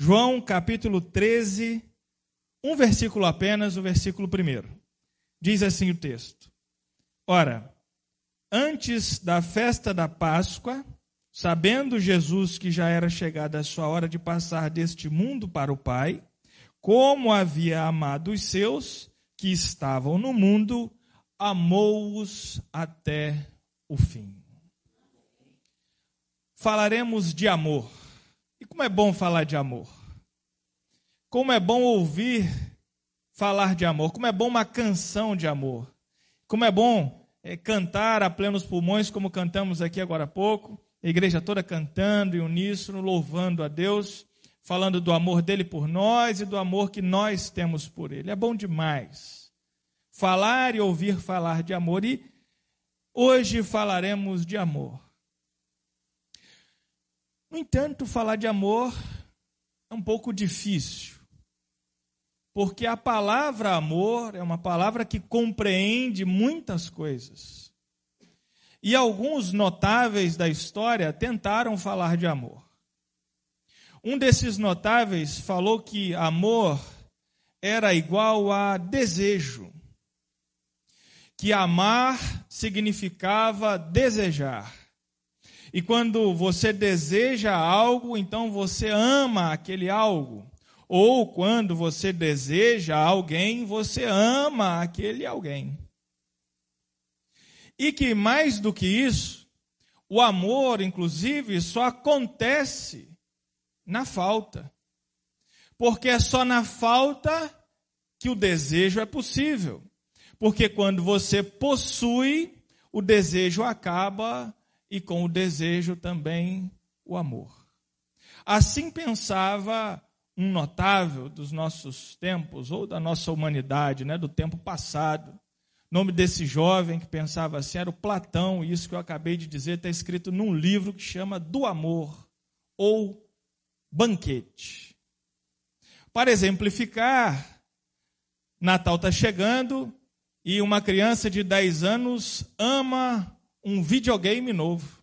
João capítulo 13, um versículo apenas, o versículo 1. Diz assim o texto: Ora, antes da festa da Páscoa, sabendo Jesus que já era chegada a sua hora de passar deste mundo para o Pai, como havia amado os seus que estavam no mundo, amou-os até o fim. Falaremos de amor. E como é bom falar de amor. Como é bom ouvir falar de amor. Como é bom uma canção de amor. Como é bom é, cantar a plenos pulmões, como cantamos aqui agora há pouco. A igreja toda cantando em uníssono, louvando a Deus, falando do amor dele por nós e do amor que nós temos por ele. É bom demais falar e ouvir falar de amor. E hoje falaremos de amor. No entanto, falar de amor é um pouco difícil, porque a palavra amor é uma palavra que compreende muitas coisas. E alguns notáveis da história tentaram falar de amor. Um desses notáveis falou que amor era igual a desejo, que amar significava desejar. E quando você deseja algo, então você ama aquele algo. Ou quando você deseja alguém, você ama aquele alguém. E que mais do que isso, o amor, inclusive, só acontece na falta. Porque é só na falta que o desejo é possível. Porque quando você possui, o desejo acaba e com o desejo também o amor. Assim pensava um notável dos nossos tempos, ou da nossa humanidade, né, do tempo passado. O nome desse jovem que pensava assim era o Platão, e isso que eu acabei de dizer está escrito num livro que chama Do Amor, ou Banquete. Para exemplificar, Natal está chegando e uma criança de 10 anos ama um videogame novo.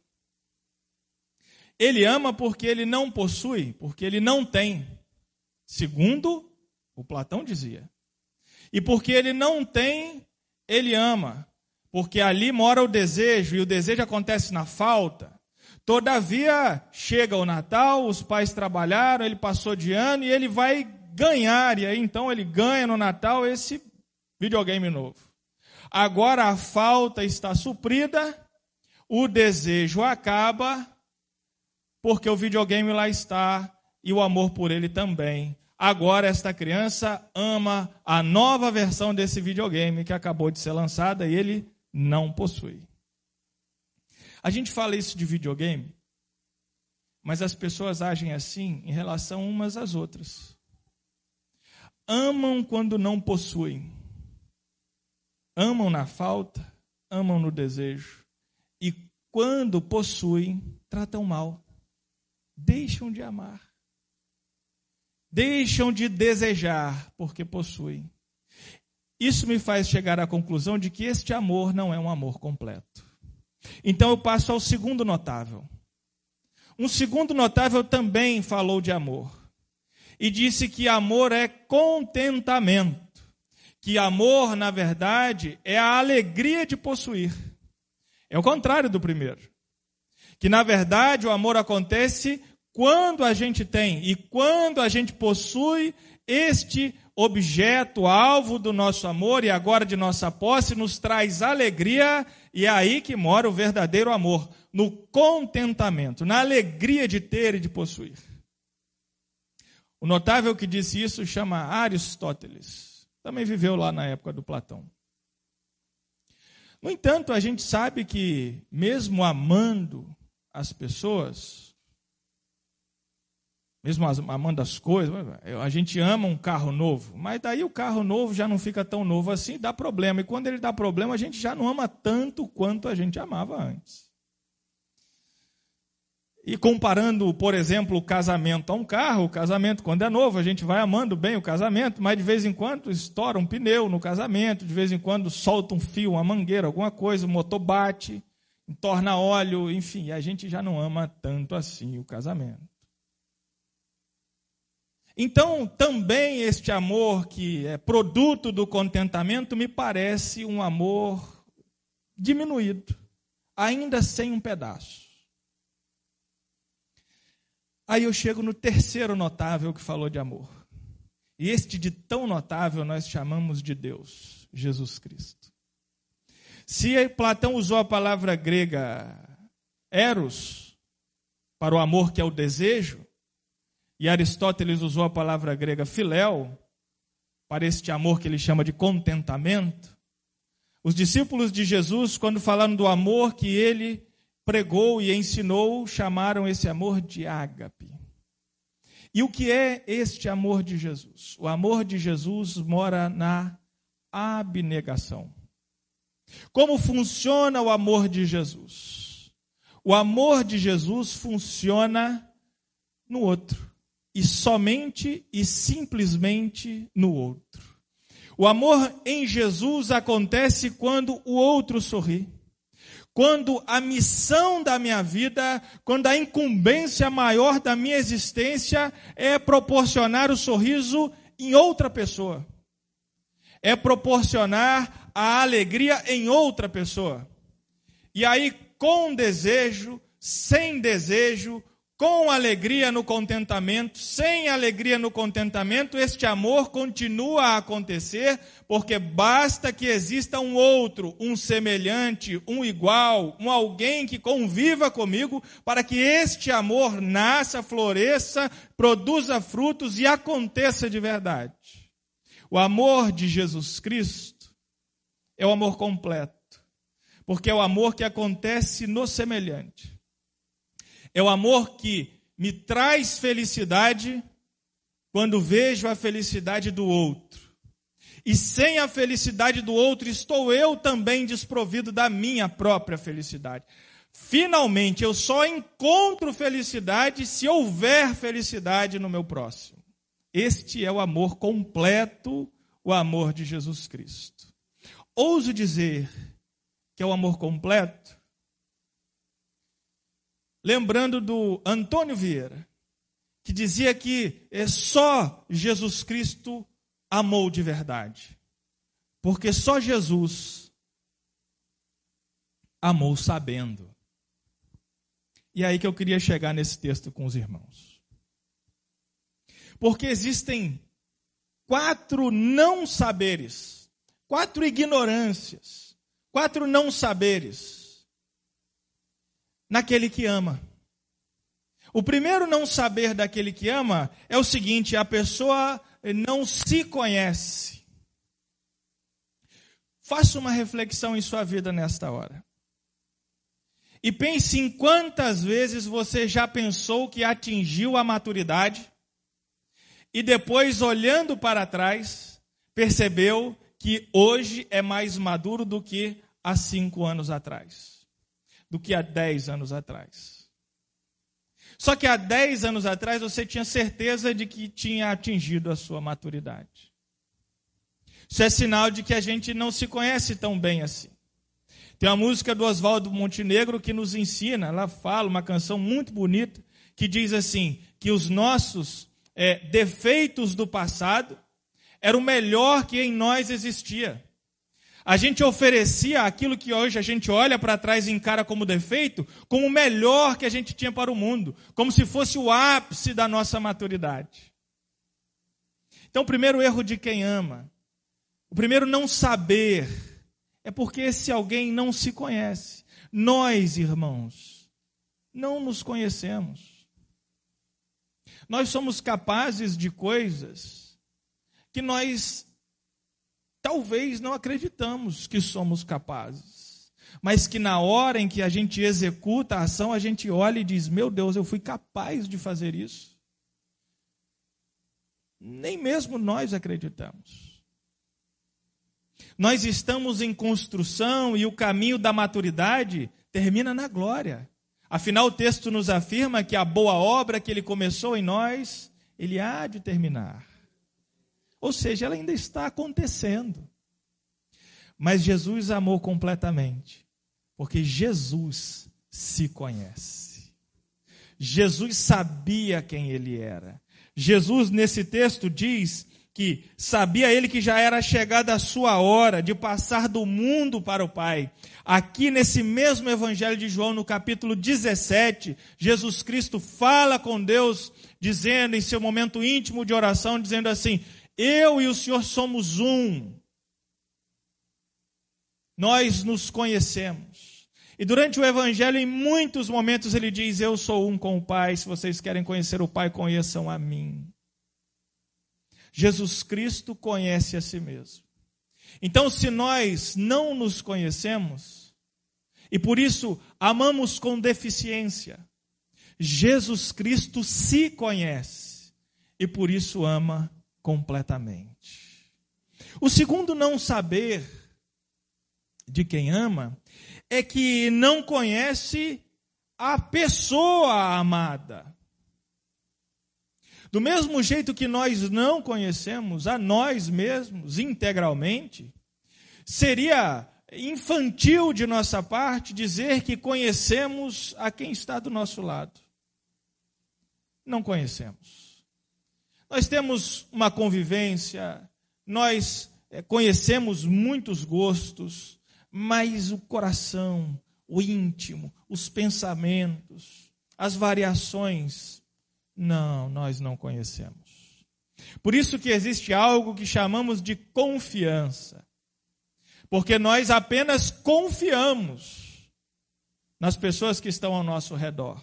Ele ama porque ele não possui, porque ele não tem. Segundo o Platão dizia. E porque ele não tem, ele ama. Porque ali mora o desejo, e o desejo acontece na falta. Todavia, chega o Natal, os pais trabalharam, ele passou de ano e ele vai ganhar. E aí então ele ganha no Natal esse videogame novo. Agora a falta está suprida o desejo acaba, porque o videogame lá está e o amor por ele também. Agora esta criança ama a nova versão desse videogame que acabou de ser lançada e ele não possui. A gente fala isso de videogame, mas as pessoas agem assim em relação umas às outras. Amam quando não possuem. Amam na falta, amam no desejo quando possuem, tratam mal. Deixam de amar. Deixam de desejar porque possuem. Isso me faz chegar à conclusão de que este amor não é um amor completo. Então eu passo ao segundo notável. Um segundo notável também falou de amor. E disse que amor é contentamento. Que amor, na verdade, é a alegria de possuir. É o contrário do primeiro. Que na verdade o amor acontece quando a gente tem e quando a gente possui este objeto, alvo do nosso amor e agora de nossa posse, nos traz alegria e é aí que mora o verdadeiro amor, no contentamento, na alegria de ter e de possuir. O notável que disse isso chama Aristóteles. Também viveu lá na época do Platão. No entanto, a gente sabe que, mesmo amando as pessoas, mesmo amando as coisas, a gente ama um carro novo, mas daí o carro novo já não fica tão novo assim, dá problema. E quando ele dá problema, a gente já não ama tanto quanto a gente amava antes. E comparando, por exemplo, o casamento a um carro, o casamento, quando é novo, a gente vai amando bem o casamento, mas de vez em quando estoura um pneu no casamento, de vez em quando solta um fio, uma mangueira, alguma coisa, o motor bate, torna óleo, enfim, a gente já não ama tanto assim o casamento. Então, também este amor que é produto do contentamento me parece um amor diminuído, ainda sem um pedaço. Aí eu chego no terceiro notável que falou de amor. E este de tão notável nós chamamos de Deus, Jesus Cristo. Se Platão usou a palavra grega eros para o amor que é o desejo, e Aristóteles usou a palavra grega filéu para este amor que ele chama de contentamento. Os discípulos de Jesus, quando falaram do amor que ele pregou e ensinou, chamaram esse amor de ágape. E o que é este amor de Jesus? O amor de Jesus mora na abnegação. Como funciona o amor de Jesus? O amor de Jesus funciona no outro e somente e simplesmente no outro. O amor em Jesus acontece quando o outro sorri. Quando a missão da minha vida, quando a incumbência maior da minha existência é proporcionar o sorriso em outra pessoa. É proporcionar a alegria em outra pessoa. E aí, com desejo, sem desejo, com alegria no contentamento, sem alegria no contentamento, este amor continua a acontecer, porque basta que exista um outro, um semelhante, um igual, um alguém que conviva comigo, para que este amor nasça, floresça, produza frutos e aconteça de verdade. O amor de Jesus Cristo é o amor completo, porque é o amor que acontece no semelhante. É o amor que me traz felicidade quando vejo a felicidade do outro. E sem a felicidade do outro, estou eu também desprovido da minha própria felicidade. Finalmente, eu só encontro felicidade se houver felicidade no meu próximo. Este é o amor completo, o amor de Jesus Cristo. Ouso dizer que é o amor completo, lembrando do Antônio Vieira, que dizia que é só Jesus Cristo amou de verdade. Porque só Jesus amou sabendo. E é aí que eu queria chegar nesse texto com os irmãos. Porque existem quatro não saberes, quatro ignorâncias, quatro não saberes naquele que ama. O primeiro não saber daquele que ama é o seguinte: a pessoa não se conhece. Faça uma reflexão em sua vida nesta hora. E pense em quantas vezes você já pensou que atingiu a maturidade e depois, olhando para trás, percebeu que hoje é mais maduro do que há cinco anos atrás do que há 10 anos atrás. Só que há 10 anos atrás você tinha certeza de que tinha atingido a sua maturidade. Isso é sinal de que a gente não se conhece tão bem assim. Tem uma música do Oswaldo Montenegro que nos ensina, ela fala uma canção muito bonita, que diz assim: que os nossos é, defeitos do passado eram o melhor que em nós existia. A gente oferecia aquilo que hoje a gente olha para trás e encara como defeito, como o melhor que a gente tinha para o mundo, como se fosse o ápice da nossa maturidade. Então, o primeiro erro de quem ama, o primeiro não saber, é porque esse alguém não se conhece. Nós, irmãos, não nos conhecemos. Nós somos capazes de coisas que nós talvez não acreditamos que somos capazes, mas que na hora em que a gente executa a ação, a gente olha e diz: Meu Deus, eu fui capaz de fazer isso. Nem mesmo nós acreditamos. Nós estamos em construção e o caminho da maturidade termina na glória. Afinal, o texto nos afirma que a boa obra que ele começou em nós, ele há de terminar. Ou seja, ela ainda está acontecendo. Mas Jesus amou completamente, porque Jesus se conhece. Jesus sabia quem ele era. Jesus, nesse texto, diz que sabia ele que já era chegada a sua hora de passar do mundo para o Pai. Aqui nesse mesmo Evangelho de João, no capítulo 17, Jesus Cristo fala com Deus, dizendo em seu momento íntimo de oração, dizendo assim: Eu e o Senhor somos um. Nós nos conhecemos. E durante o Evangelho, em muitos momentos, ele diz: Eu sou um com o Pai. Se vocês querem conhecer o Pai, conheçam a mim. Jesus Cristo conhece a si mesmo. Então, se nós não nos conhecemos, e por isso amamos com deficiência, Jesus Cristo se conhece e por isso ama completamente. O segundo não saber de quem ama é que não conhece a pessoa amada. Do mesmo jeito que nós não conhecemos a nós mesmos integralmente, seria infantil de nossa parte dizer que conhecemos a quem está do nosso lado. Não conhecemos. Nós temos uma convivência, nós eh, conhecemos muitos gostos, mas o coração, o íntimo, os pensamentos, as variações não, nós não conhecemos. Por isso que existe algo que chamamos de confiança. Porque nós apenas confiamos nas pessoas que estão ao nosso redor.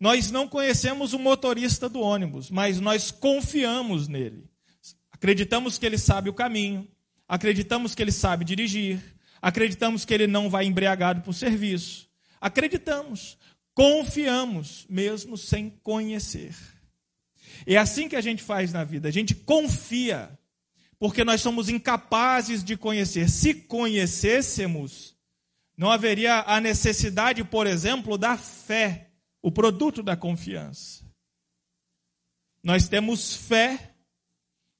Nós não conhecemos o motorista do ônibus, mas nós confiamos nele. Acreditamos que ele sabe o caminho, acreditamos que ele sabe dirigir, acreditamos que ele não vai embriagado por serviço. Acreditamos, confiamos, mesmo sem conhecer. É assim que a gente faz na vida, a gente confia, porque nós somos incapazes de conhecer. Se conhecêssemos, não haveria a necessidade, por exemplo, da fé, o produto da confiança. Nós temos fé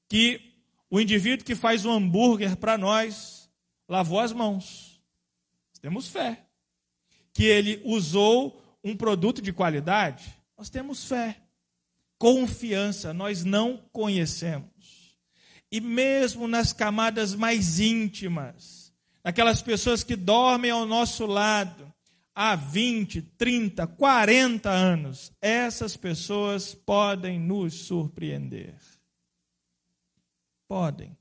que o indivíduo que faz um hambúrguer para nós lavou as mãos. Temos fé que ele usou um produto de qualidade, nós temos fé, confiança, nós não conhecemos. E mesmo nas camadas mais íntimas, aquelas pessoas que dormem ao nosso lado há 20, 30, 40 anos, essas pessoas podem nos surpreender. Podem.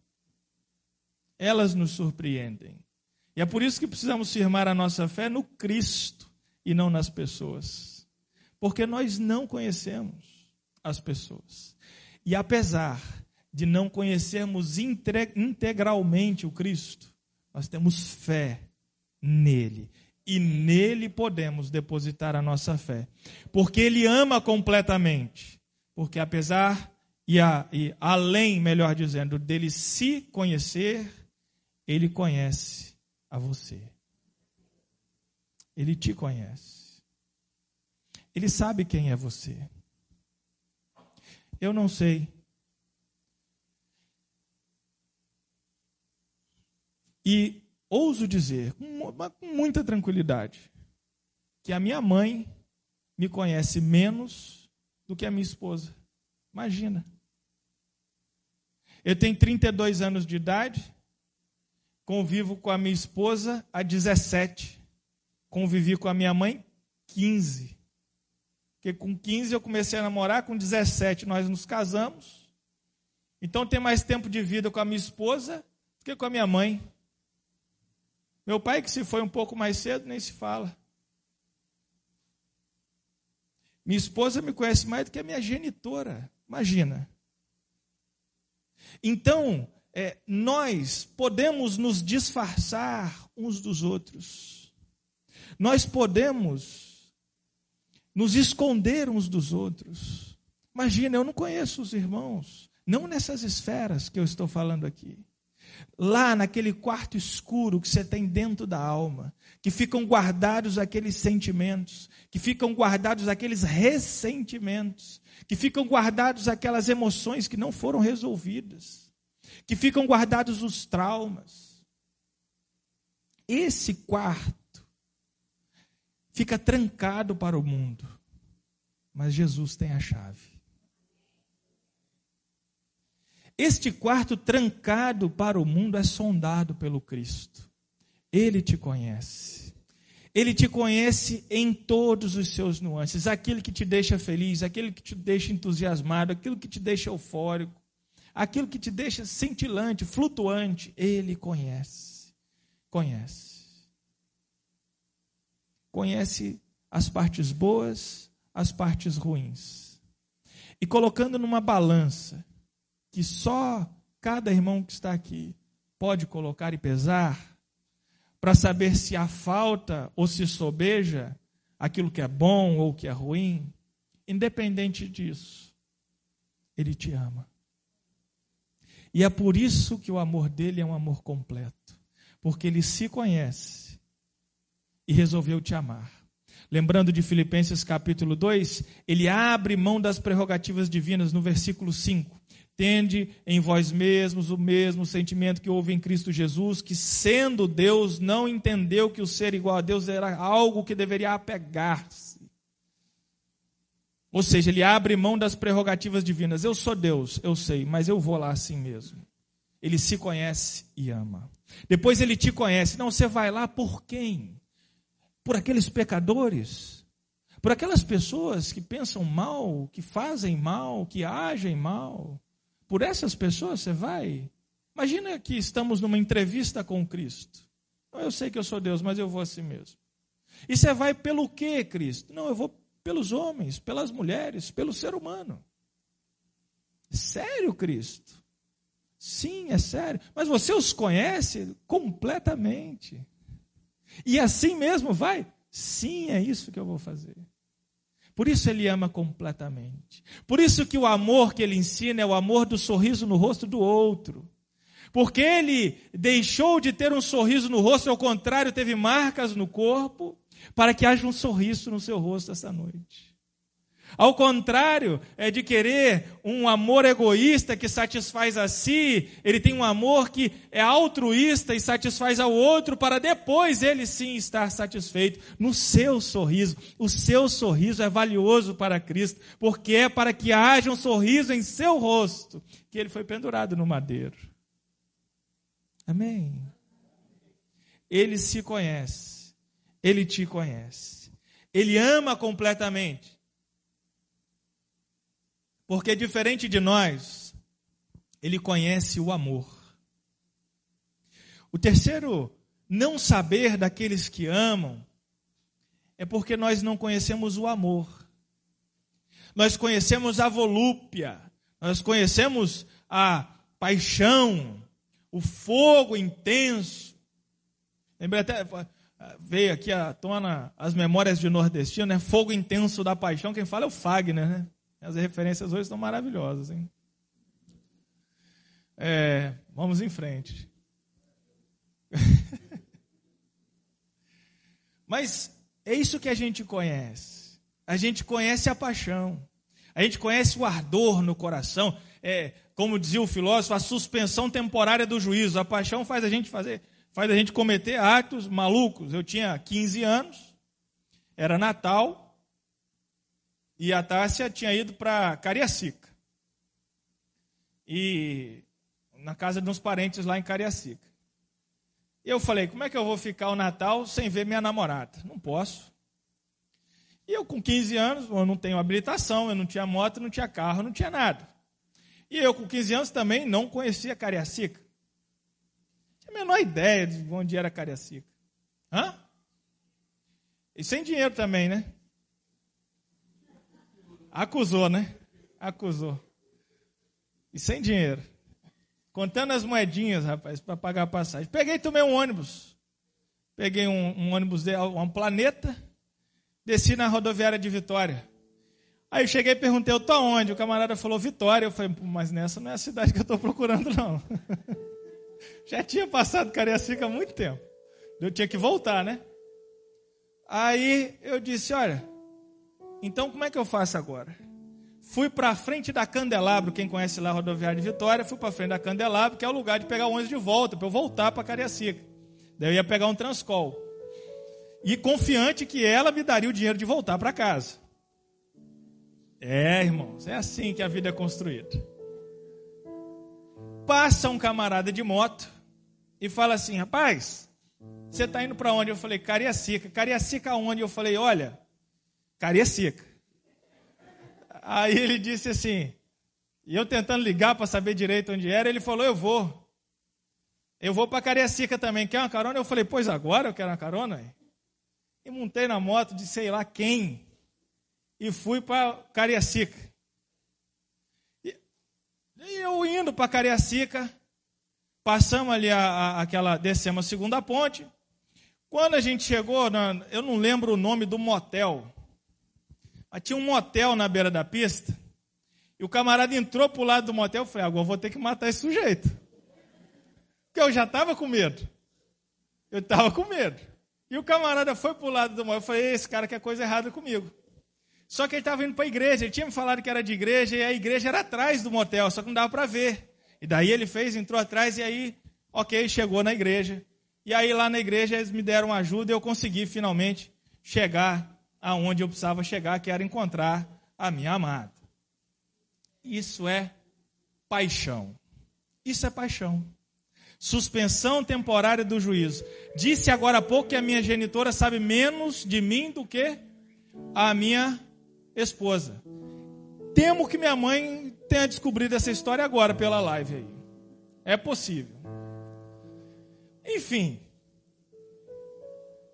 Elas nos surpreendem. E é por isso que precisamos firmar a nossa fé no Cristo e não nas pessoas. Porque nós não conhecemos as pessoas. E apesar de não conhecermos integralmente o Cristo, nós temos fé nele. E nele podemos depositar a nossa fé. Porque ele ama completamente. Porque apesar e, a, e além, melhor dizendo, dele se conhecer, ele conhece a você. Ele te conhece. Ele sabe quem é você. Eu não sei. E ouso dizer, com muita tranquilidade, que a minha mãe me conhece menos do que a minha esposa. Imagina. Eu tenho 32 anos de idade, convivo com a minha esposa há 17 convivi com a minha mãe 15. Porque com 15 eu comecei a namorar, com 17 nós nos casamos. Então tem mais tempo de vida com a minha esposa do que com a minha mãe. Meu pai, que se foi um pouco mais cedo, nem se fala. Minha esposa me conhece mais do que a minha genitora. Imagina. Então, é, nós podemos nos disfarçar uns dos outros nós podemos nos esconder uns dos outros. Imagina, eu não conheço os irmãos, não nessas esferas que eu estou falando aqui. Lá naquele quarto escuro que você tem dentro da alma, que ficam guardados aqueles sentimentos, que ficam guardados aqueles ressentimentos, que ficam guardados aquelas emoções que não foram resolvidas, que ficam guardados os traumas. Esse quarto fica trancado para o mundo. Mas Jesus tem a chave. Este quarto trancado para o mundo é sondado pelo Cristo. Ele te conhece. Ele te conhece em todos os seus nuances. Aquilo que te deixa feliz, aquilo que te deixa entusiasmado, aquilo que te deixa eufórico, aquilo que te deixa cintilante, flutuante. Ele conhece. Conhece. Conhece as partes boas, as partes ruins. E colocando numa balança, que só cada irmão que está aqui pode colocar e pesar, para saber se há falta ou se sobeja aquilo que é bom ou que é ruim, independente disso, Ele te ama. E é por isso que o amor dele é um amor completo, porque ele se conhece e resolveu te amar. Lembrando de Filipenses capítulo 2, ele abre mão das prerrogativas divinas no versículo 5. Tende em vós mesmos o mesmo sentimento que houve em Cristo Jesus, que sendo Deus, não entendeu que o ser igual a Deus era algo que deveria apegar-se. Ou seja, ele abre mão das prerrogativas divinas. Eu sou Deus, eu sei, mas eu vou lá assim mesmo. Ele se conhece e ama. Depois ele te conhece. Não, você vai lá por quem? Por aqueles pecadores? Por aquelas pessoas que pensam mal, que fazem mal, que agem mal? Por essas pessoas você vai? Imagina que estamos numa entrevista com Cristo. Eu sei que eu sou Deus, mas eu vou assim mesmo. E você vai pelo quê, Cristo? Não, eu vou pelos homens, pelas mulheres, pelo ser humano. Sério, Cristo? Sim, é sério. Mas você os conhece completamente. E assim mesmo vai? Sim, é isso que eu vou fazer. Por isso ele ama completamente. Por isso que o amor que ele ensina é o amor do sorriso no rosto do outro. Porque ele deixou de ter um sorriso no rosto, ao contrário, teve marcas no corpo, para que haja um sorriso no seu rosto essa noite. Ao contrário, é de querer um amor egoísta que satisfaz a si, ele tem um amor que é altruísta e satisfaz ao outro para depois ele sim estar satisfeito no seu sorriso. O seu sorriso é valioso para Cristo, porque é para que haja um sorriso em seu rosto que ele foi pendurado no madeiro. Amém. Ele se conhece, ele te conhece, ele ama completamente. Porque diferente de nós, ele conhece o amor. O terceiro não saber daqueles que amam é porque nós não conhecemos o amor. Nós conhecemos a volúpia, nós conhecemos a paixão, o fogo intenso. Lembrei até, veio aqui à tona as memórias de nordestino, né? Fogo intenso da paixão. Quem fala é o Fagner, né? As referências hoje estão maravilhosas, hein? É, vamos em frente. Mas é isso que a gente conhece. A gente conhece a paixão. A gente conhece o ardor no coração. É, como dizia o filósofo, a suspensão temporária do juízo. A paixão faz a gente fazer, faz a gente cometer atos malucos. Eu tinha 15 anos, era Natal, e a Tássia tinha ido para Cariacica. E na casa de uns parentes lá em Cariacica. E eu falei, como é que eu vou ficar o Natal sem ver minha namorada? Não posso. E eu com 15 anos, eu não tenho habilitação, eu não tinha moto, não tinha carro, não tinha nada. E eu com 15 anos também não conhecia Cariacica. Tinha a menor ideia de onde era Cariacica. Hã? E sem dinheiro também, né? Acusou, né? Acusou. E sem dinheiro. Contando as moedinhas, rapaz, para pagar a passagem. Peguei e tomei um ônibus. Peguei um, um ônibus de um planeta, desci na rodoviária de Vitória. Aí eu cheguei e perguntei, eu tô onde? O camarada falou Vitória. Eu falei, mas nessa não é a cidade que eu estou procurando, não. Já tinha passado Cariacica há muito tempo. Eu tinha que voltar, né? Aí eu disse, olha, então, como é que eu faço agora? Fui para a frente da Candelabro, quem conhece lá a rodoviária de Vitória, fui para a frente da Candelabro, que é o lugar de pegar o ônibus de volta, para eu voltar para Cariacica. Daí eu ia pegar um Transcol. E confiante que ela me daria o dinheiro de voltar para casa. É, irmãos, é assim que a vida é construída. passa um camarada de moto e fala assim: rapaz, você está indo para onde? Eu falei: Cariacica. Cariacica aonde? Eu falei: olha, Cariacica. Aí ele disse assim, e eu tentando ligar para saber direito onde era, ele falou: eu vou. Eu vou para Cariacica também. Quer uma carona? Eu falei: pois agora eu quero uma carona. E montei na moto de sei lá quem e fui para Cariacica. E eu indo para Cariacica, passamos ali a, a, aquela, descemos a segunda ponte. Quando a gente chegou, na, eu não lembro o nome do motel, mas tinha um motel na beira da pista. E o camarada entrou para o lado do motel. Eu falei, agora vou ter que matar esse sujeito. Porque eu já estava com medo. Eu estava com medo. E o camarada foi para o lado do motel. Eu falei, esse cara quer coisa errada comigo. Só que ele estava indo para a igreja, ele tinha me falado que era de igreja, e a igreja era atrás do motel, só que não dava para ver. E daí ele fez, entrou atrás, e aí, ok, chegou na igreja. E aí lá na igreja eles me deram ajuda e eu consegui finalmente chegar aonde eu precisava chegar, que era encontrar a minha amada. Isso é paixão. Isso é paixão. Suspensão temporária do juízo. Disse agora há pouco que a minha genitora sabe menos de mim do que a minha esposa. Temo que minha mãe tenha descobrido essa história agora pela live aí. É possível. Enfim.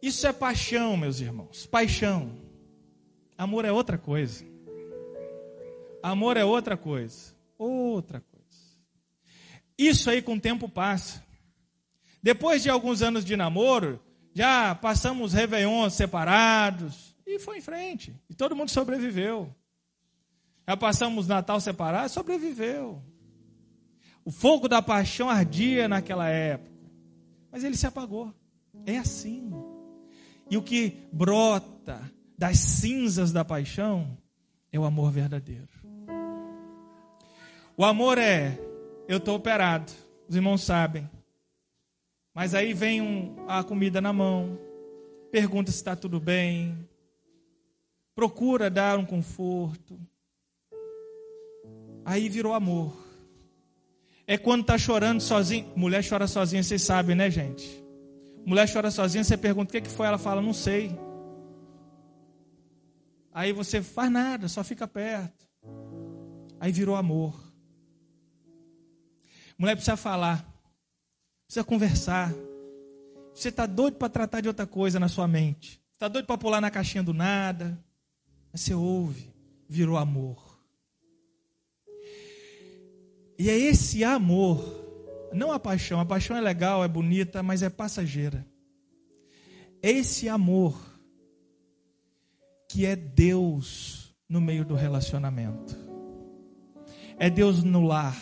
Isso é paixão, meus irmãos. Paixão. Amor é outra coisa. Amor é outra coisa. Outra coisa. Isso aí com o tempo passa. Depois de alguns anos de namoro, já passamos réveillons separados, e foi em frente. E todo mundo sobreviveu. Já passamos Natal separado, sobreviveu. O fogo da paixão ardia naquela época. Mas ele se apagou. É assim. E o que brota das cinzas da paixão é o amor verdadeiro. O amor é, eu estou operado, os irmãos sabem. Mas aí vem um, a comida na mão, pergunta se está tudo bem, procura dar um conforto. Aí virou amor. É quando está chorando sozinho. Mulher chora sozinha, vocês sabem, né, gente? Mulher chora sozinha, você pergunta o que, que foi, ela fala, não sei. Aí você faz nada, só fica perto. Aí virou amor. Mulher precisa falar, precisa conversar. Você está doido para tratar de outra coisa na sua mente. Está doido para pular na caixinha do nada. Mas você ouve, virou amor. E é esse amor, não a paixão, a paixão é legal, é bonita, mas é passageira. Esse amor que é Deus no meio do relacionamento. É Deus no lar.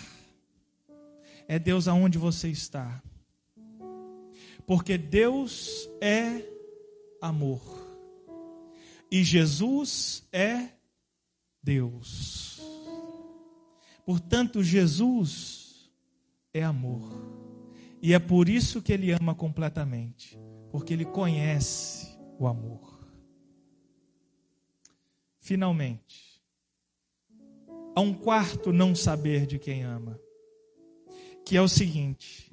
É Deus aonde você está. Porque Deus é amor. E Jesus é Deus. Portanto, Jesus é amor. E é por isso que ele ama completamente, porque ele conhece o amor. Finalmente, há um quarto não saber de quem ama, que é o seguinte: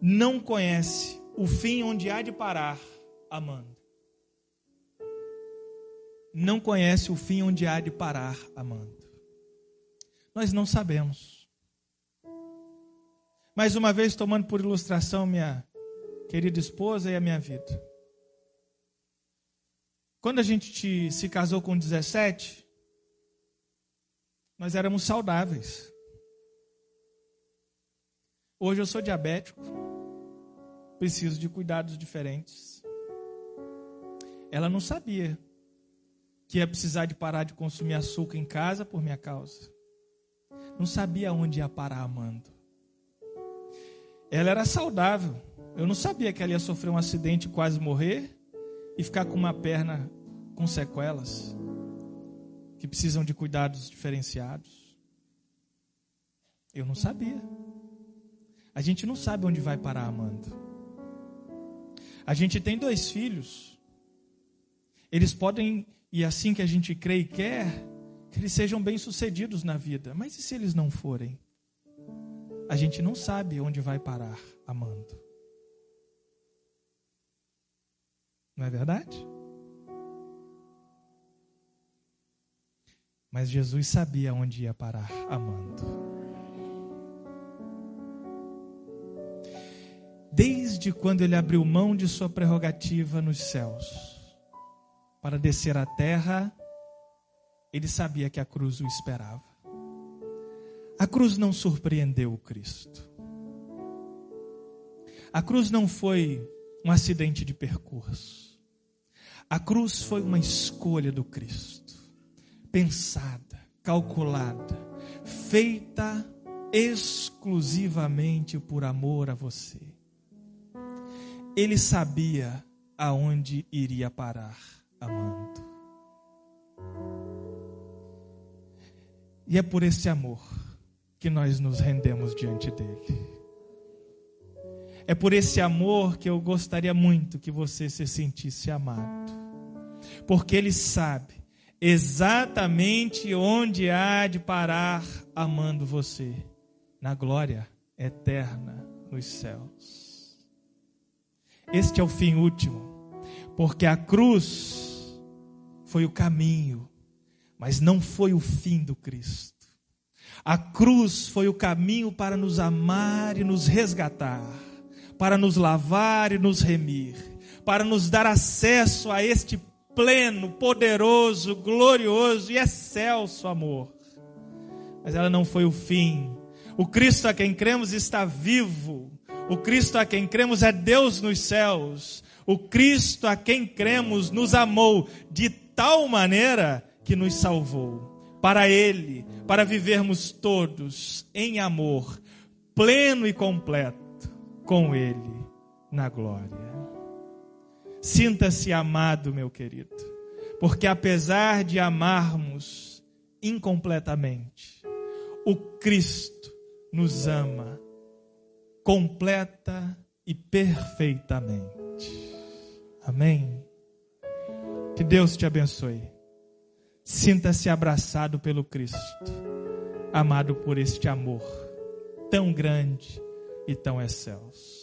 não conhece o fim onde há de parar amando não conhece o fim onde há de parar amando. Nós não sabemos. Mais uma vez, tomando por ilustração minha querida esposa e a minha vida. Quando a gente te, se casou com 17, nós éramos saudáveis. Hoje eu sou diabético, preciso de cuidados diferentes. Ela não sabia que ia precisar de parar de consumir açúcar em casa por minha causa. Não sabia onde ia parar amando. Ela era saudável. Eu não sabia que ela ia sofrer um acidente quase morrer e ficar com uma perna com sequelas que precisam de cuidados diferenciados. Eu não sabia. A gente não sabe onde vai parar amando. A gente tem dois filhos. Eles podem e assim que a gente crê e quer, que eles sejam bem-sucedidos na vida. Mas e se eles não forem? A gente não sabe onde vai parar amando. Não é verdade? Mas Jesus sabia onde ia parar amando. Desde quando ele abriu mão de sua prerrogativa nos céus para descer à terra, ele sabia que a cruz o esperava. A cruz não surpreendeu o Cristo. A cruz não foi um acidente de percurso. A cruz foi uma escolha do Cristo, pensada, calculada, feita exclusivamente por amor a você. Ele sabia aonde iria parar amando. E é por esse amor que nós nos rendemos diante dele. É por esse amor que eu gostaria muito que você se sentisse amado. Porque Ele sabe exatamente onde há de parar amando você na glória eterna nos céus. Este é o fim último, porque a cruz foi o caminho, mas não foi o fim do Cristo. A cruz foi o caminho para nos amar e nos resgatar para nos lavar e nos remir, para nos dar acesso a este pleno, poderoso, glorioso e excelso amor. Mas ela não foi o fim. O Cristo a quem cremos está vivo. O Cristo a quem cremos é Deus nos céus. O Cristo a quem cremos nos amou de tal maneira que nos salvou. Para Ele, para vivermos todos em amor, pleno e completo com Ele na glória. Sinta-se amado, meu querido, porque apesar de amarmos incompletamente, o Cristo nos ama completa e perfeitamente. Amém? Que Deus te abençoe. Sinta-se abraçado pelo Cristo, amado por este amor tão grande e tão excelsos.